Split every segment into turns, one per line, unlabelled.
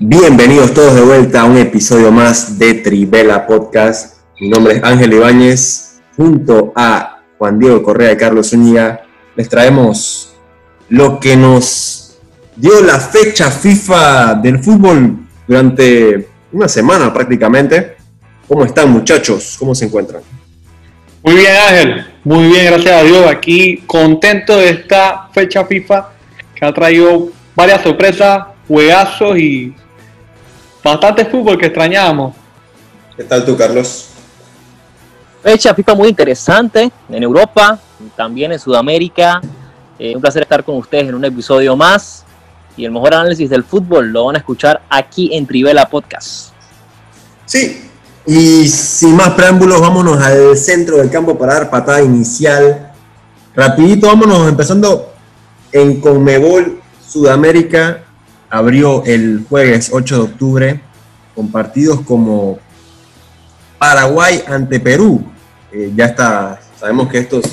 Bienvenidos todos de vuelta a un episodio más de Trivela Podcast. Mi nombre es Ángel Ibáñez. Junto a Juan Diego Correa y Carlos Zúñiga les traemos lo que nos dio la fecha FIFA del fútbol durante una semana prácticamente. ¿Cómo están muchachos? ¿Cómo se encuentran?
Muy bien Ángel, muy bien, gracias a Dios. Aquí contento de esta fecha FIFA que ha traído varias sorpresas, juegazos y bastante fútbol que extrañábamos.
¿Qué tal tú, Carlos?
Fecha FIFA muy interesante en Europa, también en Sudamérica. Eh, un placer estar con ustedes en un episodio más. Y el mejor análisis del fútbol lo van a escuchar aquí en Trivela Podcast.
Sí, y sin más preámbulos, vámonos al centro del campo para dar patada inicial. Rapidito, vámonos empezando en Conmebol Sudamérica. Abrió el jueves 8 de octubre con partidos como Paraguay ante Perú. Eh, ya está, sabemos que estos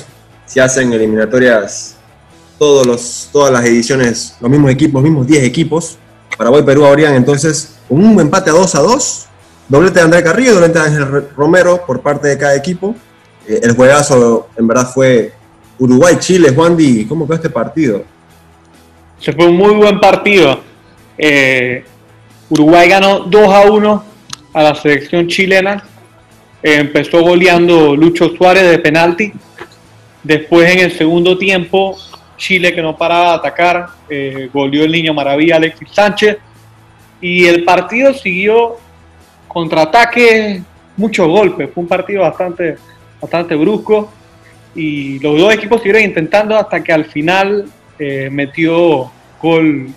se hacen eliminatorias todos los, todas las ediciones, los mismos equipos, los mismos 10 equipos. Paraguay y Perú habrían entonces con un empate a 2 a 2 Doblete de André Carrillo, doblete de Ángel Romero por parte de cada equipo. Eh, el juegazo en verdad fue Uruguay-Chile. Juan Di, ¿cómo fue este partido?
Se fue un muy buen partido. Eh, Uruguay ganó 2 a 1 a la selección chilena. Eh, empezó goleando Lucho Suárez de penalti. Después en el segundo tiempo, Chile que no paraba de atacar, goleó el niño maravilla Alexis Sánchez. Y el partido siguió contraataque, muchos golpes. Fue un partido bastante, bastante brusco y los dos equipos siguieron intentando hasta que al final eh, metió gol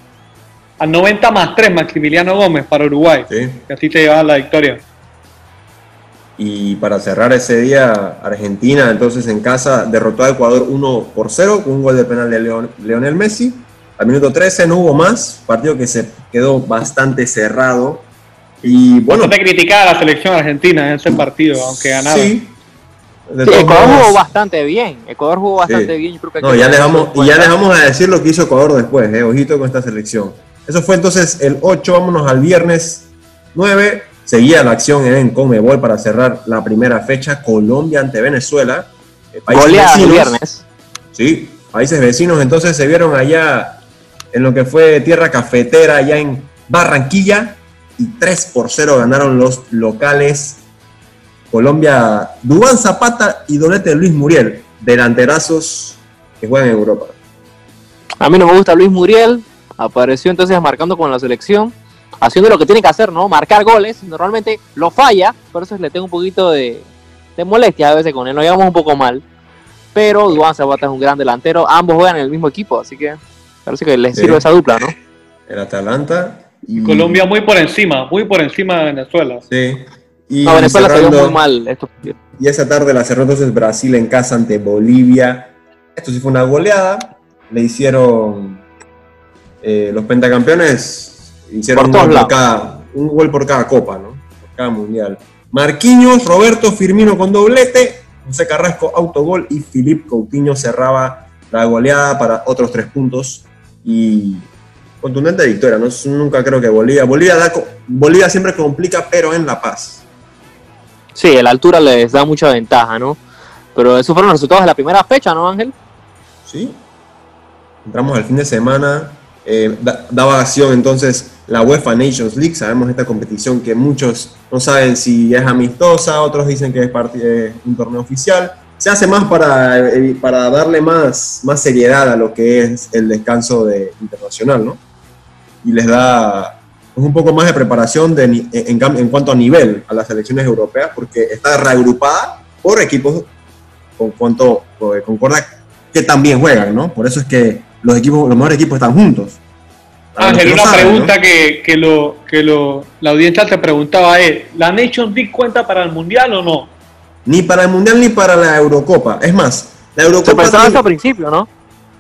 al 90 más 3 Maximiliano Gómez para Uruguay. Que así te llevaba la victoria.
Y para cerrar ese día, Argentina entonces en casa derrotó a Ecuador 1 por 0 con un gol de penal de Leonel Messi. Al minuto 13 no hubo más, partido que se quedó bastante cerrado y bueno.
te criticaba la selección argentina en ese partido, aunque ganaron.
Sí. Ecuador jugó bastante bien. Ecuador jugó bastante bien.
no, ya les vamos, y ya les vamos a decir lo que hizo Ecuador después, eh, ojito con esta selección. Eso fue entonces el 8, vámonos al viernes 9. Seguía la acción en Conmebol para cerrar la primera fecha. Colombia ante Venezuela.
Eh, vecinos. viernes.
Sí, países vecinos. Entonces se vieron allá en lo que fue tierra cafetera, allá en Barranquilla y 3 por 0 ganaron los locales Colombia, Dubán Zapata y Donete Luis Muriel, delanterazos que juegan en Europa.
A mí no me gusta Luis Muriel, apareció entonces marcando con la selección, haciendo lo que tiene que hacer, ¿no? Marcar goles, normalmente lo falla, por eso le tengo un poquito de, molestia a veces con él, nos llevamos un poco mal, pero Dubán Zapata es un gran delantero, ambos juegan en el mismo equipo, así que parece que les sirve esa dupla, ¿no?
El Atalanta
y Colombia muy por encima, muy por encima de Venezuela.
Sí.
Y Venezuela se muy mal.
y esa tarde la cerró entonces Brasil en casa ante Bolivia. Esto sí fue una goleada. Le hicieron eh, los pentacampeones, hicieron un gol, por cada, un gol, por cada, copa, ¿no? Por cada mundial. Marquinhos, Roberto Firmino con doblete, José Carrasco autogol y Filip Coutinho cerraba la goleada para otros tres puntos. Y contundente victoria. ¿no? Nunca creo que Bolivia. Bolivia, da, Bolivia siempre complica, pero en La Paz.
Sí, la altura les da mucha ventaja, ¿no? Pero esos fueron los resultados de la primera fecha, ¿no, Ángel?
Sí. Entramos al fin de semana. Eh, daba acción entonces la UEFA Nations League. Sabemos esta competición que muchos no saben si es amistosa, otros dicen que es parte un torneo oficial. Se hace más para, eh, para darle más, más seriedad a lo que es el descanso de, internacional, ¿no? y les da un poco más de preparación de, en, en, cuanto a nivel a las selecciones europeas, porque está reagrupada por equipos con cuanto eh, concorda que también juegan, ¿no? Por eso es que los equipos, los mejores equipos están juntos.
Ángel, una pregunta que, que, lo, que lo, la audiencia te preguntaba es, ¿la Nations League cuenta para el Mundial o no?
Ni para el Mundial ni para la Eurocopa. Es más, la Eurocopa... Se
pensaba eso al principio, ¿no?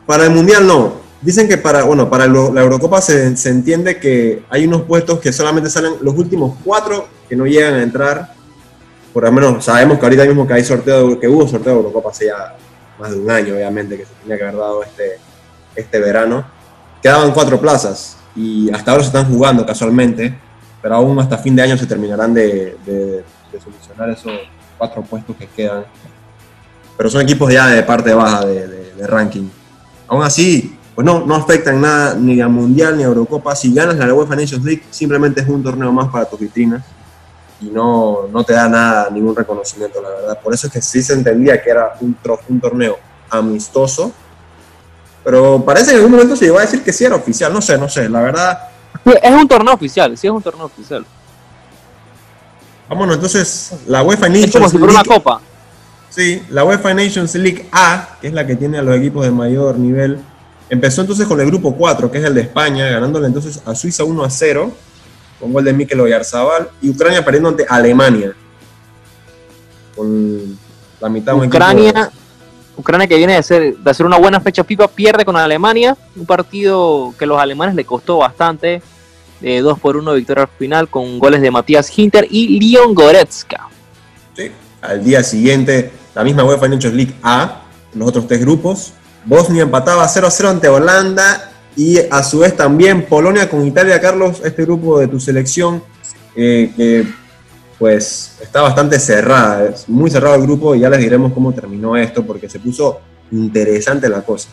Para el Mundial no. Dicen que para, bueno, para la Eurocopa se, se, entiende que hay unos puestos que solamente salen los últimos cuatro que no llegan a entrar. Por lo menos sabemos que ahorita mismo que hay sorteo, que hubo sorteo de Eurocopa hace ya más de un año, obviamente, que se tenía que haber dado este, este verano. Quedaban cuatro plazas. y hasta ahora se están jugando casualmente, pero aún hasta fin de año se terminarán de, solucionar esos cuatro puestos que quedan. Pero son equipos ya de parte baja de, ranking. Aún así, pues no, no afectan nada ni a Mundial ni a Eurocopa. Si ganas la UEFA Nations League, simplemente es un torneo más para tus vitrinas y no, no te da nada, ningún reconocimiento, la verdad. Por eso es que sí se entendía que era un, un torneo amistoso, pero parece que en algún momento se llegó a decir que sí era oficial, no sé, no sé, la verdad.
Sí, Es un torneo oficial, sí es un torneo oficial.
Vámonos entonces, la UEFA
Es como
Nations
si fuera una
League,
copa.
sí, la UEFA Nations League A, que es la que tiene a los equipos de mayor nivel, empezó entonces con el grupo 4, que es el de España, ganándole entonces a Suiza 1 a 0, con gol de Mikel Oyarzabal, y Ucrania perdiendo ante Alemania, con la mitad de un equipo de-
Ucrania, que viene de, ser, de hacer una buena fecha FIFA, pierde con Alemania, un partido que a los alemanes le costó bastante, de 2 por 1 victoria final con goles de Matías Hinter y Leon Goretzka.
Sí. Al día siguiente, la misma UEFA Nations League A, los otros tres grupos. Bosnia empataba 0-0 ante Holanda y a su vez también Polonia con Italia. Carlos, este grupo de tu selección, eh, que pues está bastante cerrada, es muy cerrado el grupo y ya les diremos cómo terminó esto porque se puso interesante la cosa.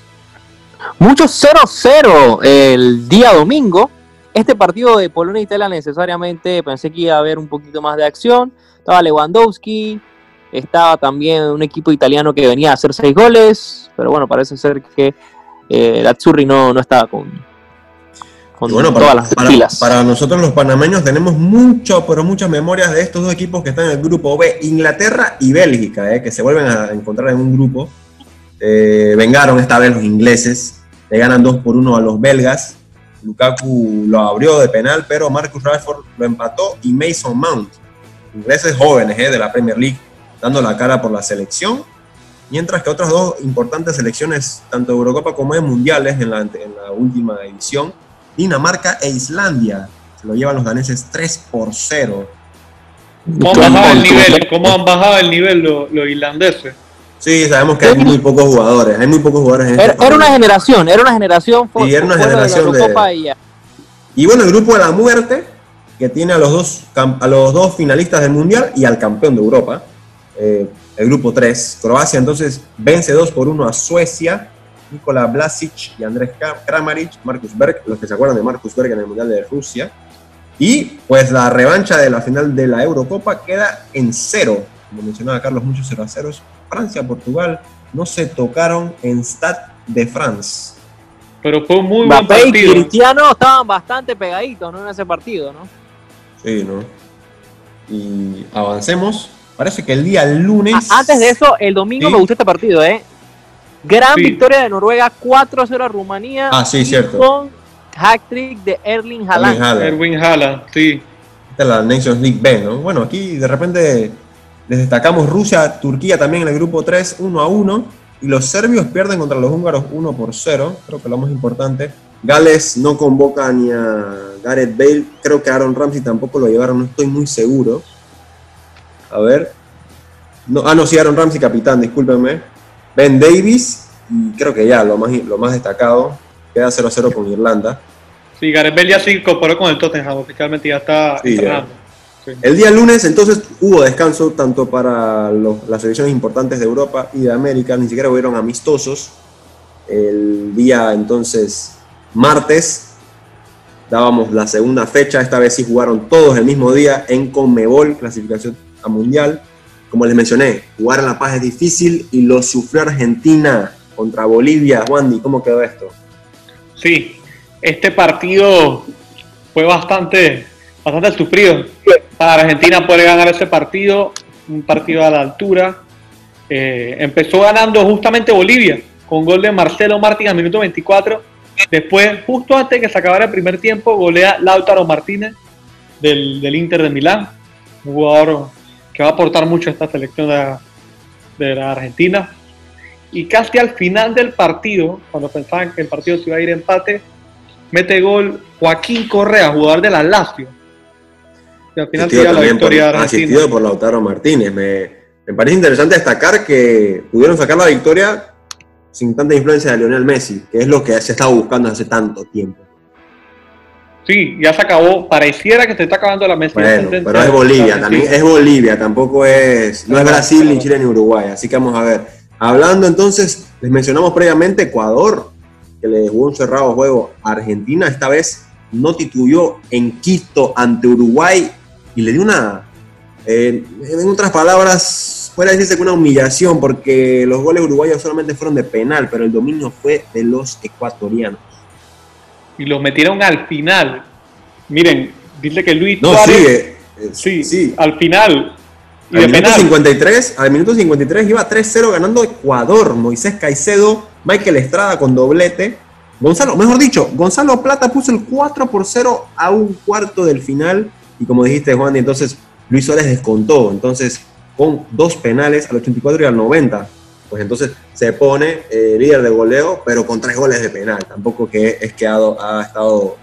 Mucho 0-0 el día domingo. Este partido de Polonia e Italia necesariamente pensé que iba a haber un poquito más de acción. Estaba Lewandowski, estaba también un equipo italiano que venía a hacer seis goles, pero bueno, parece ser que eh, no, no estaba con, con
bueno,
todas
para,
las
para-
pilas.
para nosotros los panameños tenemos mucho, pero muchas memorias de estos dos equipos que están en el grupo B, Inglaterra y Bélgica, eh, que se vuelven a encontrar en un grupo. Eh, vengaron esta vez los ingleses, le ganan 2 por 1 a los belgas. Lukaku lo abrió de penal, pero Marcus Rashford lo empató y Mason Mount, ingleses jóvenes eh, de la Premier League, dando la cara por la selección. Mientras que otras dos importantes selecciones, tanto de Eurocopa como de Mundiales en la, en la última edición, Dinamarca e Islandia. Se lo llevan los daneses 3 por 0.
¿Cómo han bajado el nivel? ¿Cómo han bajado el nivel los, los irlandeses?
Sí, sabemos que hay muy pocos jugadores. Hay muy pocos jugadores en este
Era, era una generación, era una generación.
Sí, era una
fuera de la
generación de-
y ya.
Y bueno, el grupo de la muerte, que tiene a los dos, a los dos finalistas del Mundial y al campeón de Europa. Eh, el grupo 3. Croacia entonces vence 2 por 1 a Suecia. Nikola Blasic y Andrés Kramaric, Marcus Berg, los que se acuerdan de Marcus Berg en el Mundial de Rusia. Y pues la revancha de la final de la Eurocopa queda en cero. Como mencionaba Carlos, muchos 0 a 0. Francia, Portugal no se tocaron en Stade de France.
Pero fue un muy buen
Mbappé y
partido.
Cristiano estaban bastante pegaditos ¿no? en ese partido, ¿no?
Sí, ¿no? Y avancemos. Parece que el día lunes.
A- Antes de eso, el domingo
Sí.
me gustó este partido, ¿eh? Gran
Sí.
victoria de Noruega, 4-0 a Rumanía.
Ah, sí,
y
cierto.
Con hat-trick de Erling
Erling
Haaland.
Haaland.
Erwin Haaland, sí.
Esta es la Nations League B, ¿no? Bueno, aquí de repente les destacamos Rusia, Turquía también en el grupo 3, 1 a 1. Y los serbios pierden contra los húngaros 1 por 0. Creo que lo más importante. Gales no convoca ni a Gareth Bale. Creo que Aaron Ramsey tampoco lo llevaron, no estoy muy seguro. A ver. No, ah, no, sí, Aaron Ramsey, capitán, discúlpenme. Ben Davis, y creo que ya lo más, lo más destacado. Queda 0 a 0 con Irlanda.
Sí, Gareth Bale ya se incorporó con el Tottenham, oficialmente ya está
Sí, ya.
entrenando. Sí.
El día lunes, entonces, hubo descanso tanto para los- las selecciones importantes de Europa y de América, ni siquiera hubieron amistosos. El día, entonces, martes, dábamos la segunda fecha, esta vez sí jugaron todos el mismo día en Conmebol, clasificación a Mundial. Como les mencioné, jugar en La Paz es difícil y lo sufrió Argentina contra Bolivia. Wandy, ¿cómo quedó esto?
Sí, este partido fue bastante, bastante sufrido. Para Argentina poder ganar ese partido, un partido a la altura. Eh, empezó ganando justamente Bolivia, con gol de Marcelo Martín al minuto 24. Después, justo antes que se acabara el primer tiempo, golea Lautaro Martínez del, del Inter de Milán, un jugador que va a aportar mucho a esta selección de, de la Argentina. Y casi al final del partido, cuando pensaban que el partido se iba a ir empate, mete gol Joaquín Correa, jugador de la Lazio. Y al final
Asistido
la
por,
victoria de Argentina.
asistido por Lautaro Martínez. Me, me parece interesante destacar que pudieron sacar la victoria sin tanta influencia de Lionel Messi, que es lo que se estaba buscando hace tanto tiempo.
Sí, ya se acabó. Pareciera que se está acabando la mesa.
Bueno, pero es Bolivia, también es Bolivia, tampoco es, no es Brasil, ni Chile, ni Uruguay. Así que vamos a ver. Hablando entonces, les mencionamos previamente Ecuador, que le jugó un cerrado juego a Argentina. Esta vez no tituyó en Quito ante Uruguay y le dio una, eh, en otras palabras, puede decirse que una humillación, porque los goles uruguayos solamente fueron de penal, pero el dominio fue de los ecuatorianos
y lo metieron al final. Miren, dice que Luis
no, Sigue.
Sí, sí, al final.
al, minuto 53, al minuto 53 iba 3-0 ganando Ecuador. Moisés Caicedo, Michael Estrada con doblete. Gonzalo, mejor dicho, Gonzalo Plata puso el 4 por 0 a un cuarto del final. Y como dijiste, Juan, entonces Luis Suárez descontó. Entonces, con dos penales al 84 y al 90 pues entonces se pone eh, líder de goleo, pero con tres goles de penal. Tampoco que es que ha, estado,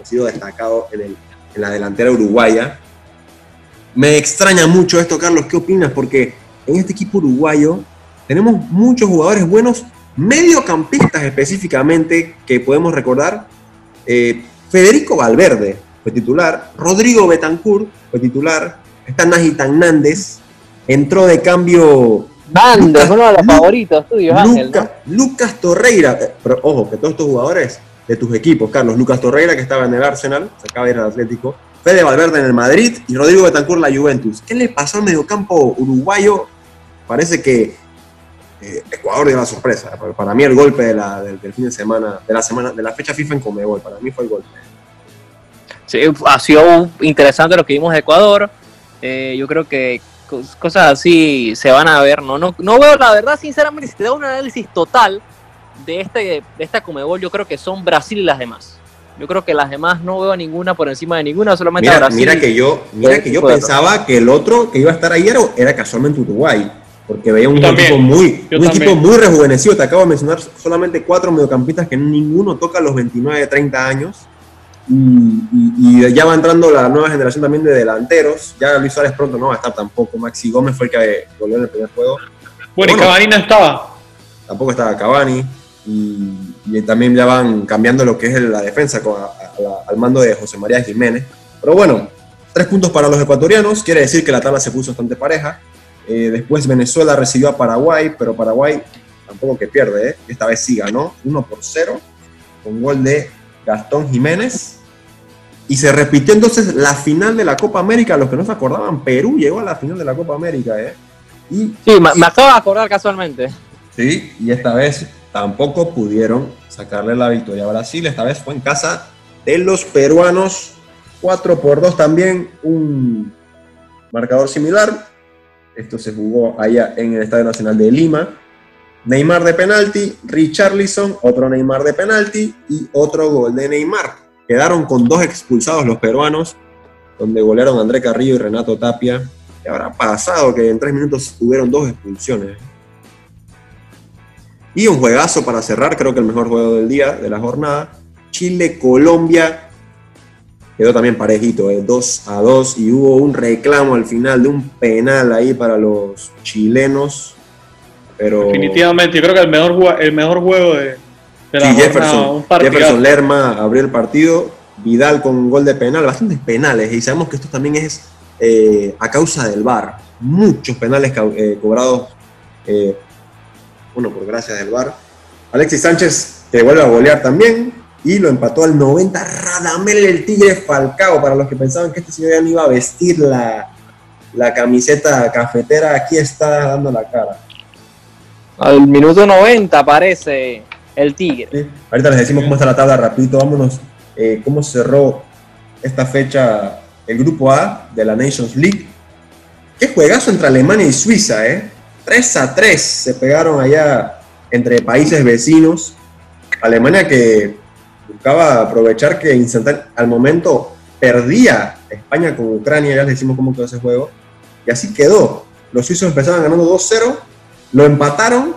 ha sido destacado en, la delantera uruguaya. Me extraña mucho esto, Carlos. ¿Qué opinas? Porque en este equipo uruguayo tenemos muchos jugadores buenos, mediocampistas específicamente, que podemos recordar. Eh, Federico Valverde fue titular, Rodrigo Betancourt fue titular, está Najitan Nández, entró de cambio
Nández, uno de los favoritos tuyos,
Ángel. Lucas Torreira, eh, pero ojo, que todos estos jugadores de tus equipos, Carlos, Lucas Torreira, que estaba en el Arsenal, se acaba de ir al Atlético, Fede Valverde en el Madrid y Rodrigo Betancourt la Juventus. ¿Qué le pasó al mediocampo uruguayo? Parece que eh, Ecuador dio la sorpresa. Para mí el golpe de la, del, fin de semana, de la semana, de la fecha FIFA en Comebol, para mí fue el golpe.
Sí, ha sido interesante lo que vimos de Ecuador. Eh, yo creo que cosas así se van a ver, ¿no? No, no veo, la verdad, sinceramente, si te da un análisis total de, este, de esta Comebol, yo creo que son Brasil y las demás. Yo creo que las demás no veo ninguna por encima de ninguna, solamente
mira,
Brasil.
Mira que yo, mira que yo pensaba que el otro que iba a estar ayer era casualmente Uruguay, porque veía un equipo muy, un equipo muy rejuvenecido. Te acabo de mencionar solamente cuatro mediocampistas que ninguno toca los 29, 30 años y, ya va entrando la nueva generación también de delanteros. Ya Luis Suárez pronto no va a estar tampoco. Maxi Gómez fue el que volvió en el primer juego.
Bueno, y Cavani no estaba.
Tampoco estaba Cavani. Y, también ya van cambiando lo que es la defensa al mando de José María Jiménez. Pero bueno, tres puntos para los ecuatorianos. Quiere decir que la tabla se puso bastante pareja. Eh, después Venezuela recibió a Paraguay, pero Paraguay tampoco que pierde. ¿eh? Esta vez sí ganó 1 por 0 con gol de Gastón Jiménez. Y se repitió entonces la final de la Copa América. Los que no se acordaban, Perú llegó a la final de la Copa América. ¿eh?
Y, sí, me, acabo de acordar casualmente.
Sí, y esta vez tampoco pudieron sacarle la victoria a Brasil. Esta vez fue en casa de los peruanos. 4 por 2 también, un marcador similar. Esto se jugó allá en el Estadio Nacional de Lima. Neymar de penalti, Richarlison, otro Neymar de penalti y otro gol de Neymar. Quedaron con dos expulsados los peruanos, donde golearon André Carrillo y Renato Tapia. ¿Qué habrá pasado que en tres minutos tuvieron dos expulsiones? Y un juegazo para cerrar, creo que el mejor juego del día, de la jornada. Chile-Colombia. Quedó también parejito, 2 eh, a 2. Y hubo un reclamo al final de un penal ahí para los chilenos
Definitivamente, yo creo que el mejor, el mejor juego de,
la Jefferson, Jefferson Lerma abrió el partido, Vidal con un gol de penal, bastantes penales, y sabemos que esto también es eh, a causa del VAR. Muchos penales eh, cobrados, eh, bueno, por gracias del VAR. Alexis Sánchez que vuelve a golear también, y lo empató al 90 Radamel el Tigre Falcao, para los que pensaban que este señor ya no iba a vestir la, la camiseta cafetera, aquí está dando la cara.
Al minuto 90 aparece el Tigre.
Ahorita les decimos cómo está la tabla rapidito. Vámonos. Eh, cómo cerró esta fecha el grupo A de la Nations League. Qué juegazo entre Alemania y Suiza, ¿eh? 3 a 3 se pegaron allá entre países vecinos. Alemania que buscaba aprovechar que al momento perdía España con Ucrania, ya les decimos cómo quedó ese juego. Y así quedó. Los suizos empezaban ganando 2-0 lo empataron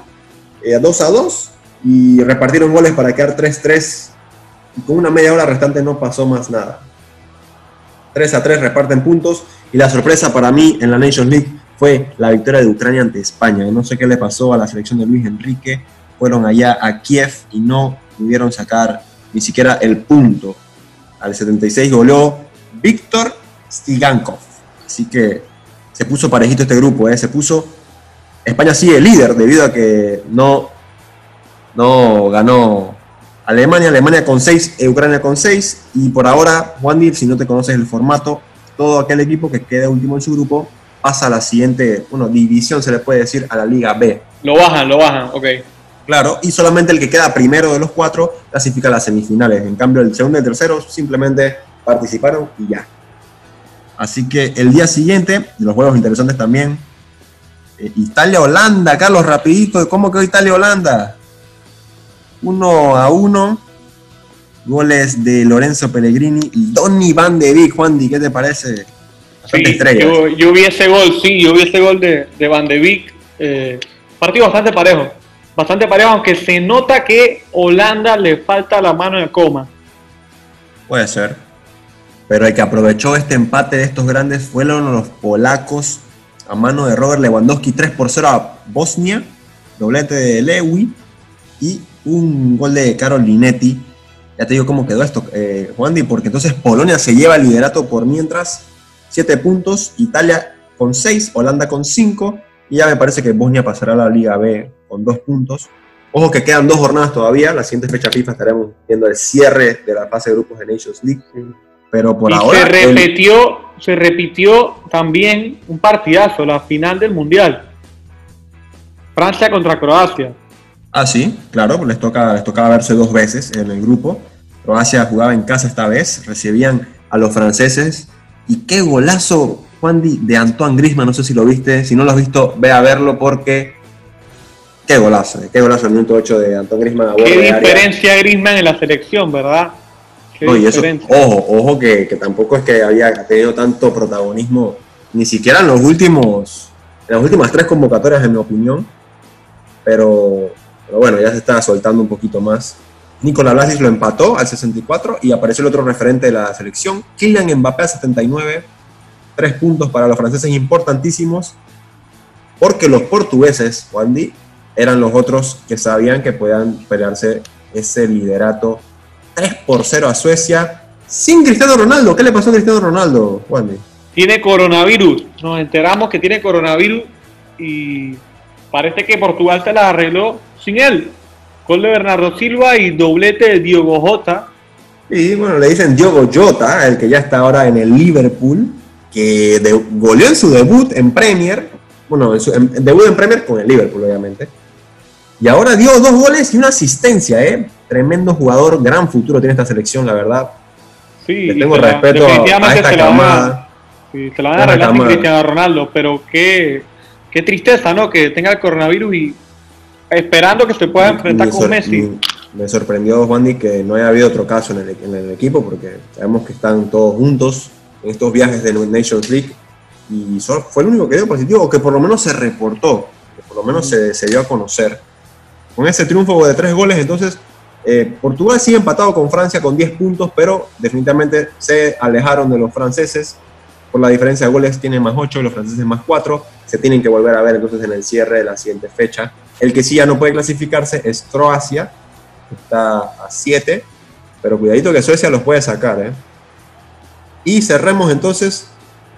eh, 2 a 2 y repartieron goles para quedar 3-3. Y con una media hora restante no pasó más nada. 3 a 3 reparten puntos. Y la sorpresa para mí en la Nations League fue la victoria de Ucrania ante España. No sé qué le pasó a la selección de Luis Enrique. Fueron allá a Kiev y no pudieron sacar ni siquiera el punto. al 76 goleó Víctor Stigankov. Así que se puso parejito este grupo, ¿eh? se puso. España sigue líder debido a que no, no ganó Alemania, Alemania con 6, Ucrania con 6. Y por ahora, Juan si no te conoces el formato, todo aquel equipo que quede último en su grupo pasa a la siguiente, bueno, división se le puede decir, a la Liga B.
Lo bajan, lo bajan, ok.
Claro, y solamente el que queda primero de los cuatro clasifica a las semifinales. En cambio, el segundo y el tercero simplemente participaron y ya. Así que el día siguiente, los juegos interesantes también. Eh, Italia-Holanda, Carlos, rapidito, ¿cómo quedó Italia-Holanda? Uno a uno. Goles de Lorenzo Pellegrini Donny Van de Beek. Juan ¿qué te parece?
Sí, yo, vi ese gol, sí, yo vi ese gol de, de Van de Beek. Eh, partido bastante parejo. Bastante parejo, aunque se nota que Holanda le falta la mano de coma.
Puede ser. Pero el que aprovechó este empate de estos grandes fueron los polacos a mano de Robert Lewandowski 3 por 0 a Bosnia, doblete de Lewy y un gol de Carolinetti. Ya te digo cómo quedó esto, eh, Juan, porque entonces Polonia se lleva el liderato por mientras 7 puntos, Italia con 6, Holanda con 5 y ya me parece que Bosnia pasará a la Liga B con 2 puntos. Ojo que quedan dos jornadas todavía, la siguiente fecha FIFA estaremos viendo el cierre de la fase de grupos de Nations League pero por ahora.
Se repitió, se repitió también un partidazo, la final del Mundial. Francia contra Croacia.
Ah, sí, claro, les, toca, les tocaba verse dos veces en el grupo. Croacia jugaba en casa esta vez, recibían a los franceses. Y qué golazo, Juan de Antoine Grisman, no sé si lo viste, si no lo has visto, ve a verlo porque qué golazo, qué golazo el minuto 8 de Antoine Grisman.
Qué diferencia Grisman en la selección, ¿verdad?
ojo, ojo que, tampoco es que había tenido tanto protagonismo, ni siquiera en los últimos, en las últimas tres convocatorias, en mi opinión. Pero, bueno, ya se está soltando un poquito más. Nicolás Blasis lo empató al 64 y apareció el otro referente de la selección, Kylian Mbappé al 79. Tres puntos para los franceses importantísimos, porque los portugueses, Wandy, eran los otros que sabían que podían pelearse ese liderato 3 por 0 a Suecia sin Cristiano Ronaldo. ¿Qué le pasó a Cristiano Ronaldo, Juan?
Tiene coronavirus. Nos enteramos que tiene coronavirus y parece que Portugal se la arregló sin él. Gol de Bernardo Silva y doblete de Diogo Jota.
Y bueno, le dicen Diogo Jota, el que ya está ahora en el Liverpool, que goleó en su debut en Premier. Bueno, en su debut en Premier con el Liverpool, obviamente. Y ahora dio dos goles y una asistencia, ¿eh? Tremendo jugador, gran futuro tiene esta selección, la verdad.
Sí, Le tengo respeto a, esta camada. sí, se la van a arreglar sin Cristiano Ronaldo, pero qué, qué tristeza, ¿no? Que tenga el coronavirus y esperando que se pueda enfrentar con Messi.
Me sorprendió, Juan, que no haya habido otro caso en el, en el, equipo, porque sabemos que están todos juntos en estos viajes de Nations League y fue el único que dio positivo, o que por lo menos se reportó, que por lo menos se, se dio a conocer. Con ese triunfo de tres goles, entonces eh, Portugal sigue empatado con Francia con 10 puntos, pero definitivamente se alejaron de los franceses. Por la diferencia de goles tienen más 8 y los franceses más 4. Se tienen que volver a ver entonces en el cierre de la siguiente fecha. El que sí ya no puede clasificarse es Croacia, que está a 7, pero cuidadito que Suecia los puede sacar. ¿eh? Y cerremos entonces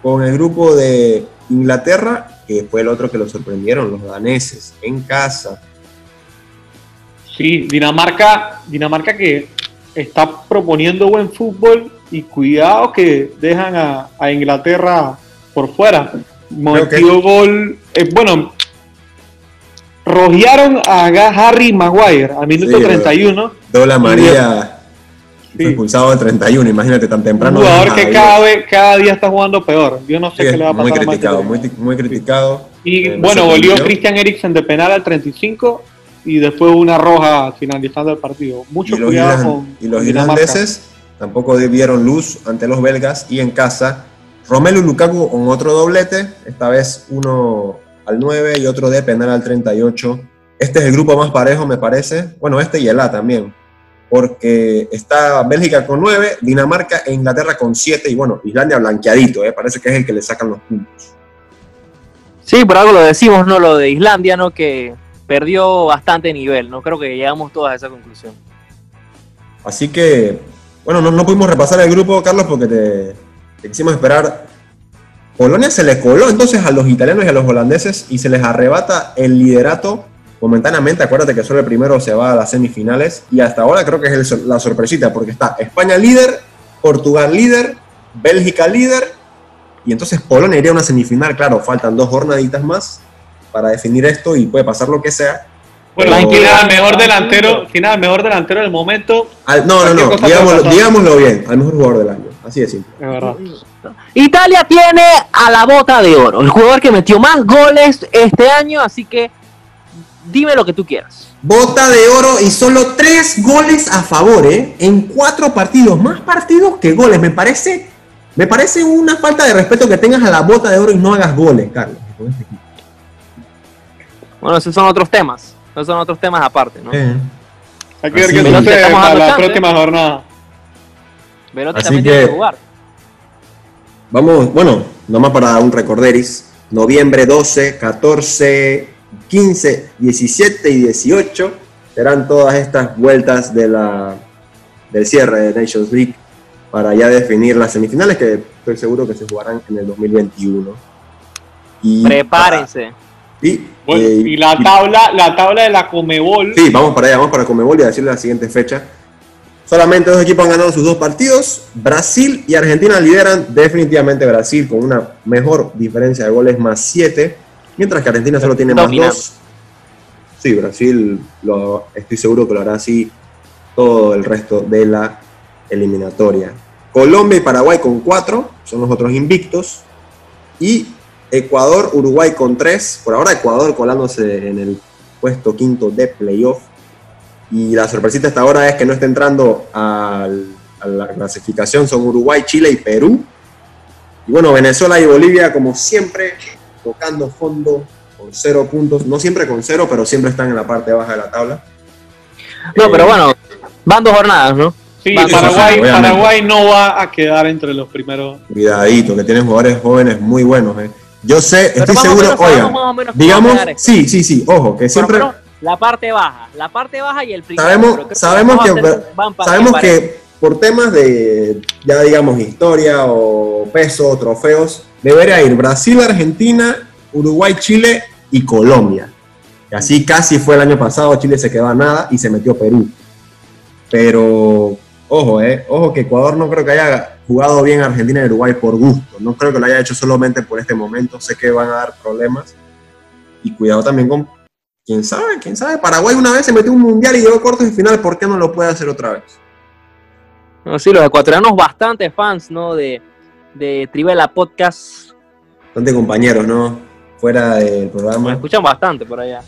con el grupo de Inglaterra, que fue el otro que lo sorprendieron, los daneses, en casa.
Sí, Dinamarca, Dinamarca que está proponiendo buen fútbol y cuidado que dejan a, Inglaterra por fuera. Metió gol, eh, bueno, rojearon a Harry Maguire al minuto 31.
Dola María fue expulsado de 31, imagínate tan temprano.
Un jugador que cada, vez, cada día está jugando peor. Yo no sé qué le va a pasar.
Muy criticado, muy, muy criticado.
Y eh, bueno, volvió Christian Eriksen de penal al 35 y después una roja finalizando el partido. Mucho cuidado con
Y los irlandeses tampoco dieron luz ante los belgas y en casa. Romelu Lukaku con otro doblete, esta vez uno al 9 y otro de penal al 38. Este es el grupo más parejo, me parece. Bueno, este y el A también. Porque está Bélgica con 9, Dinamarca e Inglaterra con 7 y bueno, Islandia blanqueadito, ¿eh? parece que es el que le sacan los puntos.
Sí, por algo lo decimos, ¿no? Lo de Islandia, ¿no? Que perdió bastante nivel, ¿no? Creo que llegamos todos a esa conclusión.
Así que bueno, no, no pudimos repasar el grupo, Carlos, porque te, te quisimos esperar. Polonia se le coló entonces a los italianos y a los holandeses y se les arrebata el liderato momentáneamente. Acuérdate que solo el primero se va a las semifinales y hasta ahora creo que es el- la sorpresita porque está España líder, Portugal líder, Bélgica líder y entonces Polonia iría a una semifinal. Claro, faltan dos jornaditas más para definir esto y puede pasar lo que sea.
Bueno,
Pero-
mejor delantero, mejor delantero del momento.
Al- no, no, no, digámoslo, digámoslo bien, al mejor jugador del año. Así de simple.
Es verdad.
Italia tiene a la bota de oro, el jugador que metió más goles este año, así que dime lo que tú quieras.
Bota de oro y solo tres goles a favor, ¿eh? En cuatro partidos. Más partidos que goles. Me parece, me parece una falta de respeto que tengas a la bota de oro y no hagas goles, Carlos. este.
Bueno, esos son otros temas, esos son otros temas aparte, ¿no?
Eh,
Hay que ver qué
que-
sucede para la
chance.
próxima jornada.
Velotti
Así
también
que-
tiene que jugar.
Vamos, bueno, nomás para un recorderis. Noviembre 12, 14, 15, 17 y 18 serán todas estas vueltas de la, del cierre de Nations League para ya definir las semifinales que estoy seguro que se jugarán en el 2021. Y
Prepárense.
Bueno,
eh,
y la tabla, la tabla de la Comebol.
Sí, vamos para allá, vamos para Comebol y a decirle la siguiente fecha. Solamente dos equipos han ganado sus dos partidos. Brasil y Argentina lideran definitivamente Brasil con una mejor diferencia de goles más 7, mientras que Argentina solo tiene más
Dominando.
2. Sí, Brasil lo, estoy seguro que lo hará así todo el resto de la eliminatoria. Colombia y Paraguay con 4, son los otros invictos. Y Ecuador, Uruguay con 3. Por ahora Ecuador colándose en el puesto quinto de playoff. Y la sorpresita hasta ahora es que no está entrando al- a la clasificación, son Uruguay, Chile y Perú. Y bueno, Venezuela y Bolivia, como siempre, tocando fondo con cero puntos. No siempre con cero, pero siempre están en la parte baja de la tabla.
No,
Eh,
pero bueno, van dos jornadas, ¿no?
Sí, Paraguay. Paraguay no va a quedar entre los primeros.
Cuidadito, que tienen jugadores jóvenes muy buenos. eh. Yo sé,
Pero
estoy seguro, oigan, digamos,
esto.
sí, sí, sí, ojo, que siempre
la parte baja, la parte baja y el primero.
Sabemos- sabemos que-
van
sabemos que por temas de, ya digamos, historia o peso, trofeos, debería ir Brasil, Argentina, Uruguay, Chile y Colombia. Y así casi fue el año pasado, Chile se quedó a nada y se metió Perú. Pero, ojo, eh, ojo que Ecuador no creo que haya jugado bien Argentina y Uruguay por gusto. No creo que lo haya hecho solamente por este momento. Sé que van a dar problemas. Y cuidado también con, quién sabe, quién sabe. Paraguay una vez se metió un mundial y llegó a cuartos de final. ¿Por qué no lo puede hacer otra vez?
No, sí, los ecuatorianos bastante fans, ¿no? De, de Trivela Podcast.
Bastante compañeros, ¿no? Fuera del
Me
programa.
escuchan bastante por allá.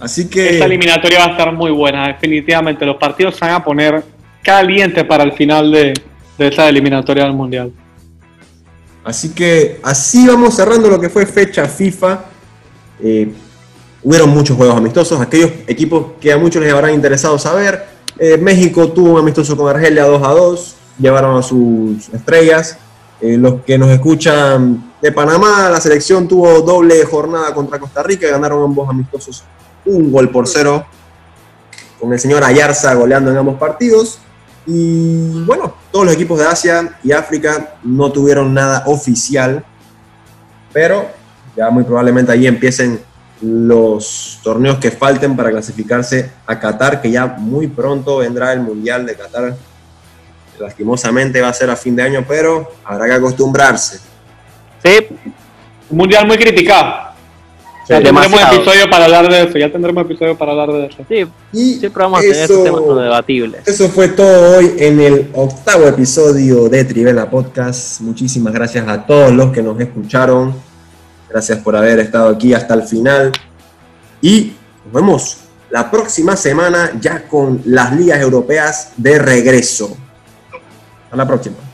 Así que.
Esta eliminatoria va a estar muy buena, definitivamente. Los partidos se van a poner calientes para el final de, de esta eliminatoria del Mundial.
Así que así vamos cerrando lo que fue fecha FIFA. Eh, hubieron muchos juegos amistosos, aquellos equipos que a muchos les habrán interesado saber. Eh, México tuvo un amistoso con Argelia 2 a 2, llevaron a sus estrellas. Eh, los que nos escuchan de Panamá, la selección tuvo doble jornada contra Costa Rica, ganaron ambos amistosos un gol por cero, con el señor Ayarza goleando en ambos partidos. Y bueno, todos los equipos de Asia y África no tuvieron nada oficial, pero ya muy probablemente ahí empiecen los torneos que falten para clasificarse a Qatar, que ya muy pronto vendrá el Mundial de Qatar. Lastimosamente va a ser a fin de año, pero habrá que acostumbrarse.
Sí,
Un mundial muy criticado. Ya tendremos
demasiado.
episodio para hablar de eso. Ya tendremos episodio para hablar de eso.
sí,
Y
siempre vamos a tener
eso-
esos temas no debatibles.
Eso fue todo hoy en el octavo episodio de Trivela Podcast. Muchísimas gracias a todos los que nos escucharon. Gracias por haber estado aquí hasta el final. Y nos vemos la próxima semana ya con las ligas europeas de regreso. Hasta la próxima.